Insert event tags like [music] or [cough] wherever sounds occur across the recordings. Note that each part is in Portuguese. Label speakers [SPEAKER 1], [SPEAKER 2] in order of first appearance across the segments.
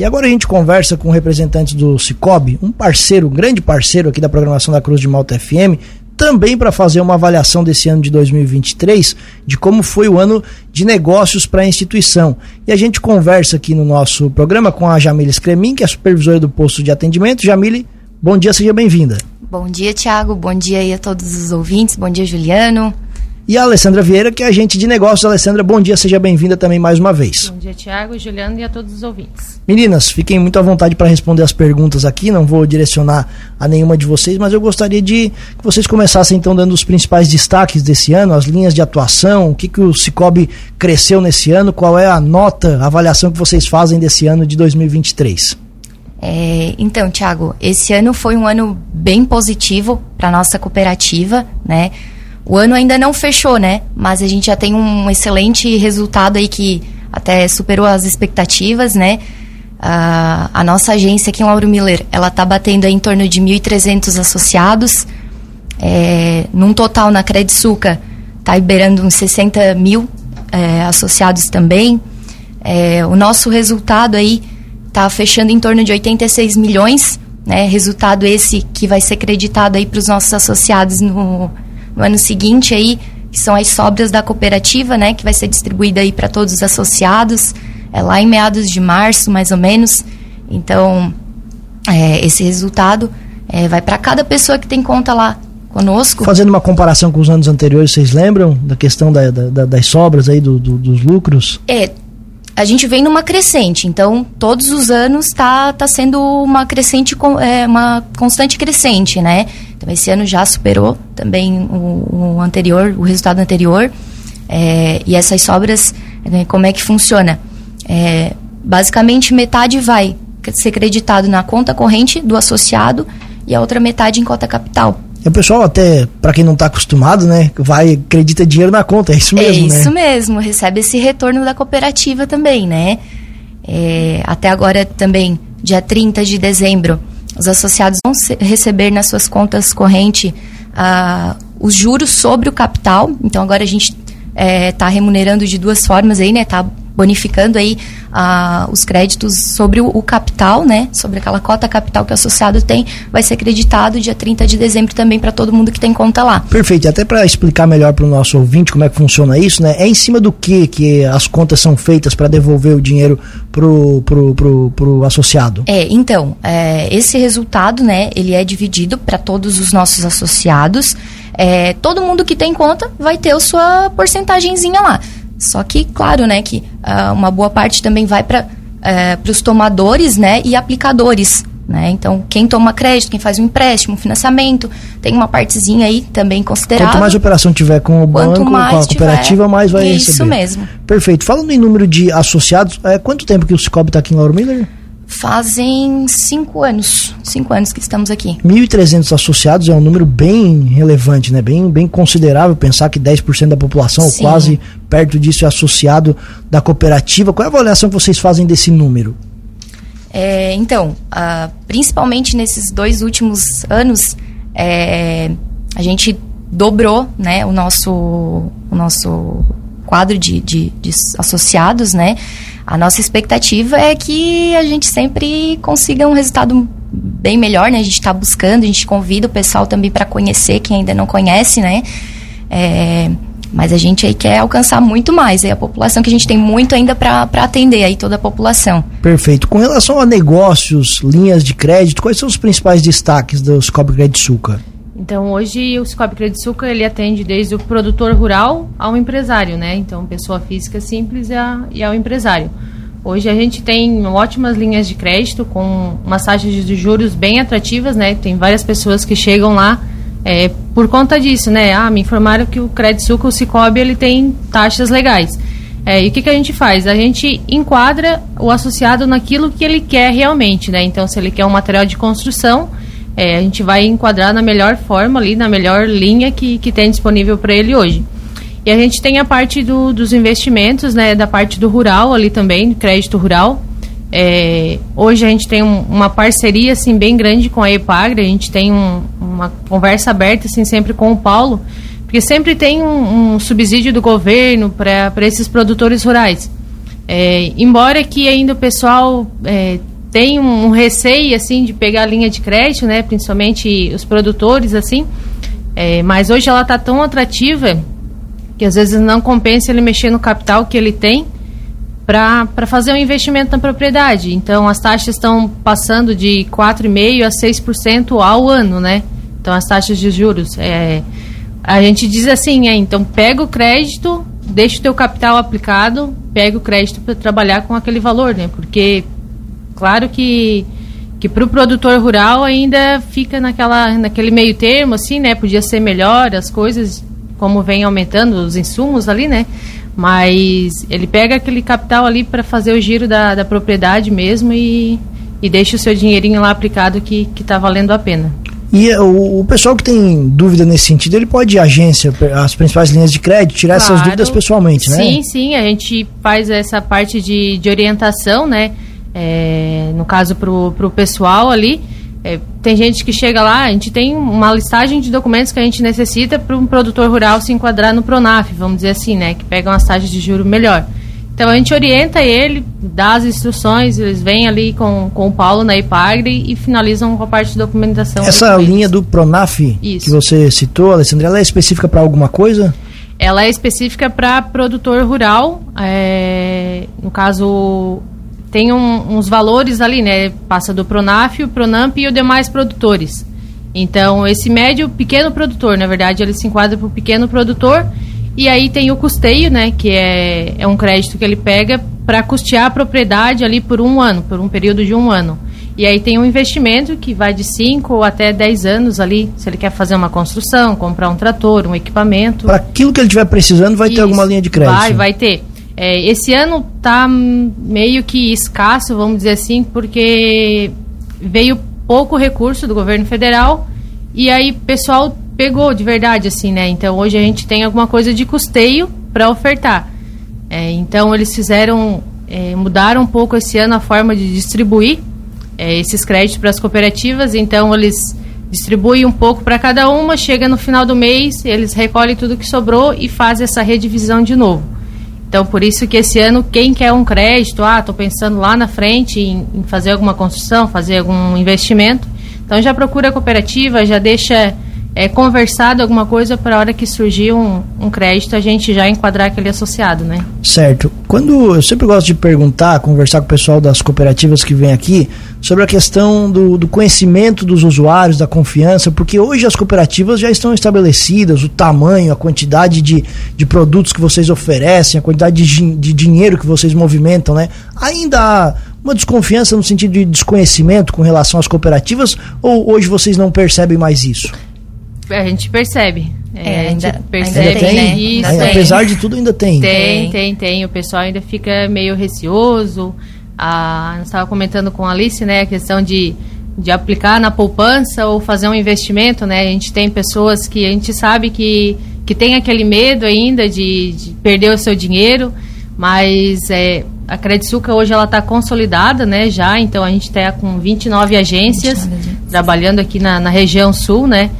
[SPEAKER 1] E agora a gente conversa com representantes do Cicobi, um parceiro, um grande parceiro aqui da programação da Cruz de Malta FM, também para fazer uma avaliação desse ano de 2023, de como foi o ano de negócios para a instituição. E a gente conversa aqui no nosso programa com a Jamile Scremin, que é supervisora do posto de atendimento. Jamile, bom dia, seja bem-vinda.
[SPEAKER 2] Bom dia, Tiago. Bom dia aí a todos os ouvintes. Bom dia, Juliano
[SPEAKER 1] e a Alessandra Vieira, que é agente de negócios. Alessandra, bom dia, seja bem-vinda também mais uma vez.
[SPEAKER 3] Bom dia, Tiago, Juliano e a todos os ouvintes.
[SPEAKER 1] Meninas, fiquem muito à vontade para responder as perguntas aqui, não vou direcionar a nenhuma de vocês, mas eu gostaria de que vocês começassem então dando os principais destaques desse ano, as linhas de atuação, o que, que o Cicobi cresceu nesse ano, qual é a nota, a avaliação que vocês fazem desse ano de 2023.
[SPEAKER 2] É, então, Tiago, esse ano foi um ano bem positivo para nossa cooperativa, né? O ano ainda não fechou, né? Mas a gente já tem um excelente resultado aí que até superou as expectativas, né? Uh, a nossa agência aqui em Lauro Miller, ela está batendo em torno de 1.300 associados. É, num total na Credsuca, está liberando uns 60 mil é, associados também. É, o nosso resultado aí está fechando em torno de 86 milhões, né? Resultado esse que vai ser creditado aí para os nossos associados no no ano seguinte aí, que são as sobras da cooperativa, né, que vai ser distribuída aí para todos os associados, é lá em meados de março, mais ou menos. Então, é, esse resultado é, vai para cada pessoa que tem conta lá conosco.
[SPEAKER 1] Fazendo uma comparação com os anos anteriores, vocês lembram da questão da, da, das sobras aí, do, do, dos lucros?
[SPEAKER 2] É, a gente vem numa crescente, então todos os anos está tá sendo uma crescente, é, uma constante crescente, né? Então esse ano já superou também o, o anterior, o resultado anterior. É, e essas sobras, né, como é que funciona? É, basicamente metade vai ser creditado na conta corrente do associado e a outra metade em cota capital.
[SPEAKER 1] E o pessoal até, para quem não está acostumado, né, vai, acredita dinheiro na conta, é isso mesmo,
[SPEAKER 2] É isso né? mesmo, recebe esse retorno da cooperativa também, né? É, até agora também, dia 30 de dezembro, os associados vão receber nas suas contas correntes ah, os juros sobre o capital. Então agora a gente está é, tá remunerando de duas formas aí, né? Tá bonificando aí ah, os créditos sobre o, o, capital, né? Sobre aquela cota capital que o associado tem, vai ser creditado dia 30 de dezembro também para todo mundo que tem conta lá.
[SPEAKER 1] Perfeito. Até para explicar melhor para o nosso ouvinte como é que funciona isso, né? É em cima do que que as contas são feitas para devolver o dinheiro pro, pro, pro, pro associado?
[SPEAKER 2] É, então, é, esse resultado, né? Ele é dividido para todos os nossos associados. É, todo mundo que tem conta vai ter a sua porcentagemzinha lá. Só que, claro, né, que uh, uma boa parte também vai para uh, eh, os tomadores, né, e aplicadores. Né? Então, quem toma crédito, quem faz um empréstimo, um financiamento, tem uma partezinha aí também considerável.
[SPEAKER 1] Quanto mais operação tiver com o banco, com a cooperativa, mais vai
[SPEAKER 2] isso receber. Isso mesmo.
[SPEAKER 1] Perfeito. Falando em número de associados, é, quanto tempo que o Cicobi está aqui em Lauro Miller?
[SPEAKER 2] Fazem cinco anos, cinco anos que estamos aqui.
[SPEAKER 1] 1.300 associados é um número bem relevante, né? Bem, bem considerável pensar que 10% da população, ou quase perto disso, é associado da cooperativa. Qual é a avaliação que vocês fazem desse número?
[SPEAKER 2] É, então, principalmente nesses dois últimos anos, é, a gente dobrou né, o, nosso, o nosso quadro de, de, de associados, né? A nossa expectativa é que a gente sempre consiga um resultado bem melhor, né? A gente está buscando, a gente convida o pessoal também para conhecer quem ainda não conhece, né? É, mas a gente aí quer alcançar muito mais. É a população que a gente tem muito ainda para atender aí toda a população.
[SPEAKER 1] Perfeito. Com relação a negócios, linhas de crédito, quais são os principais destaques do Scope Credit Suca?
[SPEAKER 3] Então, hoje o Cicobi Crediçuca, ele atende desde o produtor rural ao empresário, né? Então, pessoa física simples e, a, e ao empresário. Hoje a gente tem ótimas linhas de crédito com umas taxas de juros bem atrativas, né? Tem várias pessoas que chegam lá é, por conta disso, né? Ah, me informaram que o Crediçuca, o Cicobi, ele tem taxas legais. É, e o que, que a gente faz? A gente enquadra o associado naquilo que ele quer realmente, né? Então, se ele quer um material de construção, é, a gente vai enquadrar na melhor forma ali, na melhor linha que, que tem disponível para ele hoje. E a gente tem a parte do, dos investimentos, né, da parte do rural ali também, crédito rural. É, hoje a gente tem um, uma parceria assim bem grande com a Epagre, a gente tem um, uma conversa aberta assim sempre com o Paulo, porque sempre tem um, um subsídio do governo para esses produtores rurais. É, embora que ainda o pessoal é, tem um, receio assim de pegar a linha de crédito, né? Principalmente os produtores assim. É, mas hoje ela está tão atrativa que às vezes não compensa ele mexer no capital que ele tem para fazer um investimento na propriedade. Então as taxas estão passando de 4,5% a 6% ao ano, né? Então as taxas de juros. É, a gente diz assim, é, então pega o crédito, deixa o teu capital aplicado, pega o crédito para trabalhar com aquele valor, né? Porque claro que que para o produtor rural ainda fica naquela naquele meio termo assim, né? Podia ser melhor as coisas como vem aumentando os insumos ali, né? Mas ele pega aquele capital ali para fazer o giro da, da propriedade mesmo e, e deixa o seu dinheirinho lá aplicado que está valendo a pena.
[SPEAKER 1] E eh, o, o, pessoal que tem dúvida nesse sentido, ele pode ir à agência, as principais linhas de crédito, tirar claro, essas dúvidas pessoalmente, né?
[SPEAKER 3] Sim, sim, a gente faz essa parte de, de orientação, né? É, no caso, para o pessoal ali. É, tem gente que chega lá, a gente tem uma listagem de documentos que a gente necessita para um produtor rural se enquadrar no Pronaf, vamos dizer assim, né? Que pegam as taxas de juro melhor. Então a gente orienta ele, dá as instruções, eles vêm ali com, com o Paulo na IPAGRE e finalizam com a parte de documentação.
[SPEAKER 1] Essa linha do Pronaf Isso. que você citou, Alessandra, ela é específica para alguma coisa?
[SPEAKER 3] Ela é específica para produtor rural, é, no caso tem um, uns valores ali, né? Passa do Pronaf, o Pronamp e os demais produtores. Então, esse médio, pequeno produtor, na verdade, ele se enquadra para o pequeno produtor. E aí tem o custeio, né? Que é, é um crédito que ele pega para custear a propriedade ali por um ano, por um período de um ano. E aí tem um investimento que vai de 5 até 10 anos ali, se ele quer fazer uma construção, comprar um trator, um equipamento.
[SPEAKER 1] Para aquilo que ele estiver precisando, vai Isso, ter alguma linha de crédito.
[SPEAKER 3] Vai, vai ter. É, esse ano tá meio que escasso, vamos dizer assim, porque veio pouco recurso do governo federal e aí o pessoal pegou de verdade, assim, né? Então hoje a gente tem alguma coisa de custeio para ofertar. É, então eles fizeram, é, mudaram um pouco esse ano a forma de distribuir é, esses créditos para as cooperativas. Então eles distribuem um pouco para cada uma, chega no final do mês, eles recolhem tudo que sobrou e fazem essa redivisão de novo. Então, por isso que esse ano, quem quer um crédito, ah, estou pensando lá na frente em, em, fazer alguma construção, fazer algum investimento, então já procura a cooperativa, já deixa é, conversado alguma coisa para a hora que surgir um, um, crédito, a gente já enquadrar aquele associado, né?
[SPEAKER 1] Certo. Quando eu sempre gosto de perguntar, conversar com o pessoal das cooperativas que vem aqui, sobre a questão do, do conhecimento dos usuários, da confiança, porque hoje as cooperativas já estão estabelecidas, o tamanho, a quantidade de, de produtos que vocês oferecem, a quantidade de, de dinheiro que vocês movimentam, né? Ainda há uma desconfiança no sentido de desconhecimento com relação às cooperativas, ou hoje vocês não percebem mais isso?
[SPEAKER 3] A gente percebe.
[SPEAKER 2] É, é ainda, percebe ainda tem,
[SPEAKER 1] né? isso. Ainda Apesar de tudo, ainda tem.
[SPEAKER 3] Tem, tem, tem. O pessoal ainda fica meio receoso. Ah, nós estava comentando com a Alice, né, a questão de, de aplicar na poupança ou fazer um investimento, né? A gente tem pessoas que a gente sabe que, que tem aquele medo ainda de, de perder o seu dinheiro, mas é, a Credsuca hoje ela está consolidada, né, já, então a gente está com 29 agências 29 trabalhando aqui na, na região sul, né?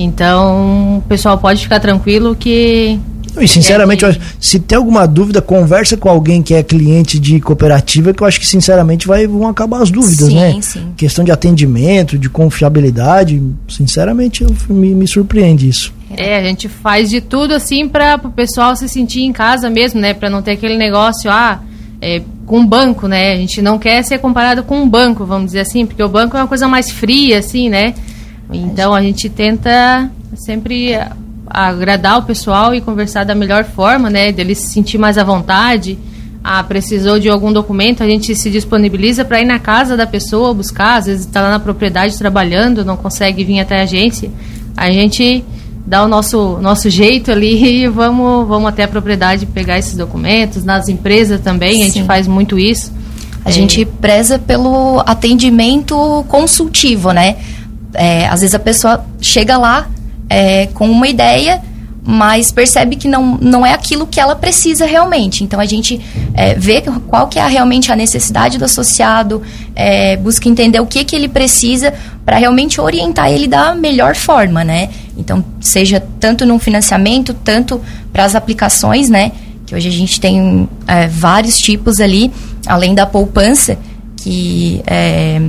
[SPEAKER 3] Então, o pessoal pode ficar tranquilo que
[SPEAKER 1] e sinceramente, é se tem alguma dúvida, conversa com alguém que é cliente de cooperativa, que eu acho que sinceramente vai, vão acabar as dúvidas, sim, né? Sim. Questão de atendimento, de confiabilidade, sinceramente eu, me, me surpreende isso.
[SPEAKER 3] É, a gente faz de tudo assim para o pessoal se sentir em casa mesmo, né? Para não ter aquele negócio, ah, é, com banco, né? A gente não quer ser comparado com um banco, vamos dizer assim, porque o banco é uma coisa mais fria, assim, né? Então a gente tenta sempre agradar o pessoal e conversar da melhor forma, né? Dele se sentir mais à vontade. Ah, precisou de algum documento, a gente se disponibiliza para ir na casa da pessoa buscar. Às vezes está lá na propriedade trabalhando, não consegue vir até a agência. A gente dá o nosso, nosso jeito ali [laughs] e vamos, vamos até a propriedade pegar esses documentos. Nas empresas também, Sim. a gente faz muito isso.
[SPEAKER 2] A é. gente preza pelo atendimento consultivo, né? É, às vezes a pessoa chega lá é, com uma ideia, mas percebe que não, não é aquilo que ela precisa realmente. Então a gente é, vê qual que é realmente a necessidade do associado, é, busca entender o que, que ele precisa para realmente orientar ele da melhor forma, né? Então, seja tanto no financiamento, tanto para as aplicações, né? que hoje a gente tem é, vários tipos ali, além da poupança, que é,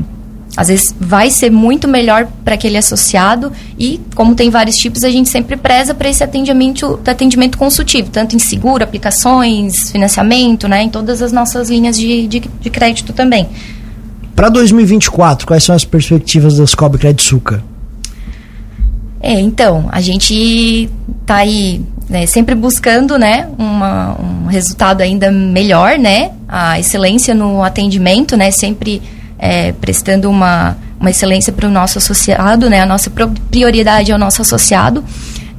[SPEAKER 2] às vezes vai ser muito melhor para aquele associado e como tem vários tipos a gente sempre preza para esse atendimento atendimento consultivo tanto em seguro aplicações financiamento né em todas as nossas linhas de, de, de crédito também.
[SPEAKER 1] Para 2024 quais são as perspectivas das Cobre Crédito Suca?
[SPEAKER 2] É então a gente tá aí né, sempre buscando né uma, um resultado ainda melhor né a excelência no atendimento né sempre é, prestando uma, uma excelência para o nosso associado, né? A nossa prioridade é o nosso associado.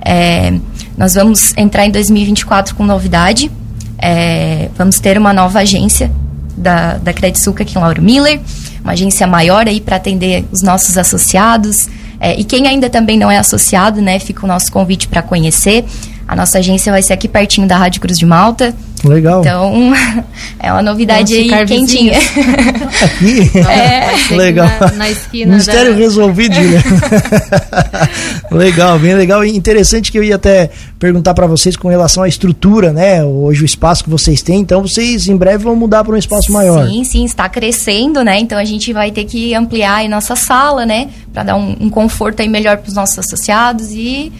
[SPEAKER 2] É, nós vamos entrar em 2024 com novidade. É, vamos ter uma nova agência da, da Credsuca aqui em Lauro Miller, uma agência maior aí para atender os nossos associados. É, e quem ainda também não é associado, né, fica o nosso convite para conhecer. A nossa agência vai ser aqui pertinho da Rádio Cruz de Malta.
[SPEAKER 1] Legal.
[SPEAKER 2] Então, [laughs] é uma novidade aí quentinha.
[SPEAKER 1] Aqui? [laughs] É. Legal. Na, na esquina Mistério da... resolvido, Julia. [laughs] legal, bem legal. E interessante que eu ia até perguntar para vocês com relação à estrutura, né? Hoje o espaço que vocês têm, então vocês em breve vão mudar para um espaço maior.
[SPEAKER 2] Sim, sim, está crescendo, né? Então a gente vai ter que ampliar a nossa sala, né? Para dar um, um conforto aí melhor para os nossos associados e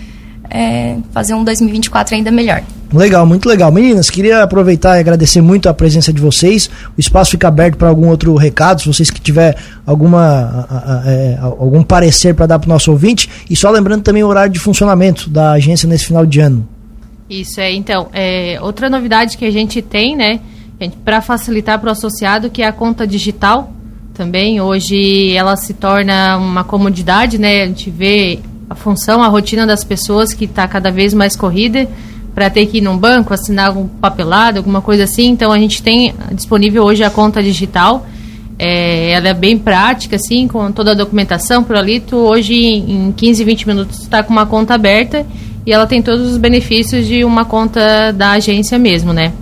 [SPEAKER 2] é, fazer um 2024 ainda melhor.
[SPEAKER 1] Legal, muito legal. Meninas, queria aproveitar e agradecer muito a presença de vocês. O espaço fica aberto para algum outro recado, se vocês que tiver alguma, a, a, é, algum parecer para dar para o nosso ouvinte. E só lembrando também o horário de funcionamento da agência nesse final de ano.
[SPEAKER 3] Isso é, então, é, outra novidade que a gente tem, né, para facilitar para o associado, que é a conta digital também. Hoje ela se torna uma comodidade, né, a gente vê a função, a rotina das pessoas que está cada vez mais corrida para ter que ir num banco, assinar algum papelado, alguma coisa assim. Então a gente tem disponível hoje a conta digital. É, ela é bem prática, assim, com toda a documentação por ali. Tu hoje, em 15, 20 minutos, está com uma conta aberta e ela tem todos os benefícios de uma conta da agência mesmo, né?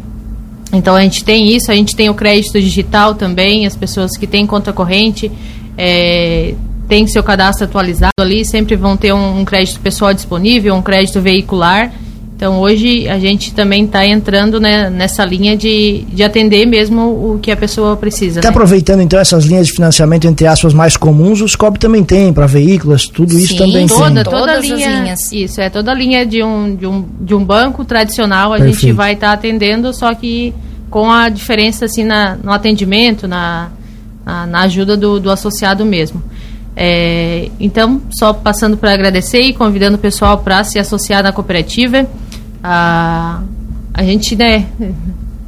[SPEAKER 3] Então a gente tem isso, a gente tem o crédito digital também, as pessoas que têm conta corrente é, têm seu cadastro atualizado ali, sempre vão ter um, um crédito pessoal disponível, um crédito veicular. Então hoje a gente também está entrando né, nessa linha de, de atender mesmo o que a pessoa precisa.
[SPEAKER 1] Está
[SPEAKER 3] né?
[SPEAKER 1] aproveitando então essas linhas de financiamento entre aspas mais comuns, o SCOB também tem para veículos, tudo Sim, isso também
[SPEAKER 3] toda,
[SPEAKER 1] tem.
[SPEAKER 3] Toda a linha, isso é toda a linha de um, de um, de um banco tradicional a Perfeito. gente vai estar tá atendendo, só que com a diferença assim na, no atendimento, na, na, na ajuda do, do associado mesmo. É, então, só passando para agradecer e convidando o pessoal para se associar na cooperativa. A, a gente, né,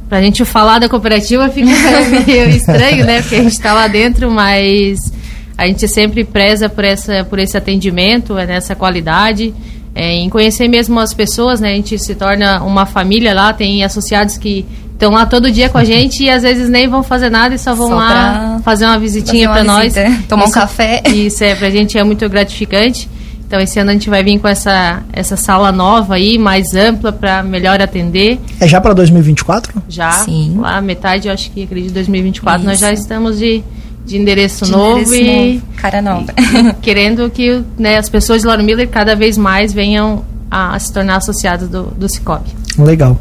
[SPEAKER 3] para a gente falar da cooperativa fica [laughs] meio estranho, né, porque a gente está lá dentro, mas a gente sempre preza por, essa, por esse atendimento, é, nessa qualidade, é, em conhecer mesmo as pessoas, né, a gente se torna uma família lá, tem associados que estão lá todo dia com a gente e às vezes nem vão fazer nada e só vão só lá fazer uma visitinha para nós.
[SPEAKER 2] Tomar isso, um café.
[SPEAKER 3] Isso é, pra gente é muito gratificante. Então esse ano a gente vai vir com essa, essa sala nova aí, mais ampla para melhor atender.
[SPEAKER 1] É já para 2024?
[SPEAKER 3] Já. Sim. Lá metade, eu acho que acredito 2024 Isso. nós já estamos de de endereço de novo endereço e novo.
[SPEAKER 2] cara nova.
[SPEAKER 3] E, [laughs] querendo que né, as pessoas de Lauro Miller cada vez mais venham a, a se tornar associadas do, do Cicobi.
[SPEAKER 1] Legal.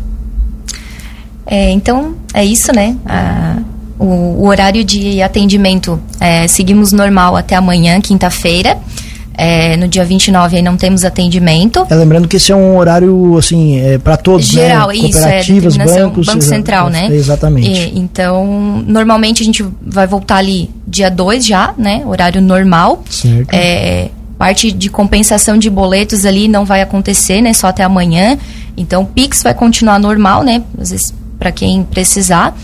[SPEAKER 2] É, então, é isso, né? Ah, o, o, horário de atendimento é, seguimos normal até amanhã, quinta-feira. É, no dia 29 aí não temos atendimento.
[SPEAKER 1] É, lembrando que esse é um horário assim é, para todos,
[SPEAKER 2] né? Geral,
[SPEAKER 1] né?
[SPEAKER 2] isso,
[SPEAKER 1] Cooperativas,
[SPEAKER 2] é
[SPEAKER 1] bancos,
[SPEAKER 2] Banco Central, né?
[SPEAKER 1] Exatamente.
[SPEAKER 2] E, então, normalmente a gente vai voltar ali dia 2 já, né? Horário normal.
[SPEAKER 1] Certo.
[SPEAKER 2] É, parte de compensação de boletos ali não vai acontecer, né? Só até amanhã. Então, o Pix vai continuar normal, né? Às vezes para quem precisar.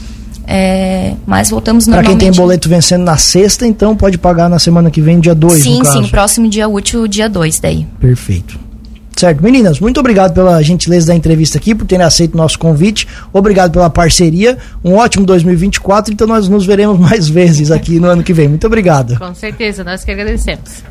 [SPEAKER 2] É, mas voltamos
[SPEAKER 1] Para quem tem boleto vencendo na sexta, então pode pagar na semana que vem, dia 2,
[SPEAKER 2] Sim, sim, próximo dia útil, dia 2 daí.
[SPEAKER 1] Perfeito. Certo, meninas, muito obrigado pela gentileza da entrevista aqui, por terem aceito o nosso convite. Obrigado pela parceria. Um ótimo 2024, então nós nos veremos [laughs] mais vezes aqui no ano que vem. Muito obrigado.
[SPEAKER 3] Com certeza, nós que agradecemos.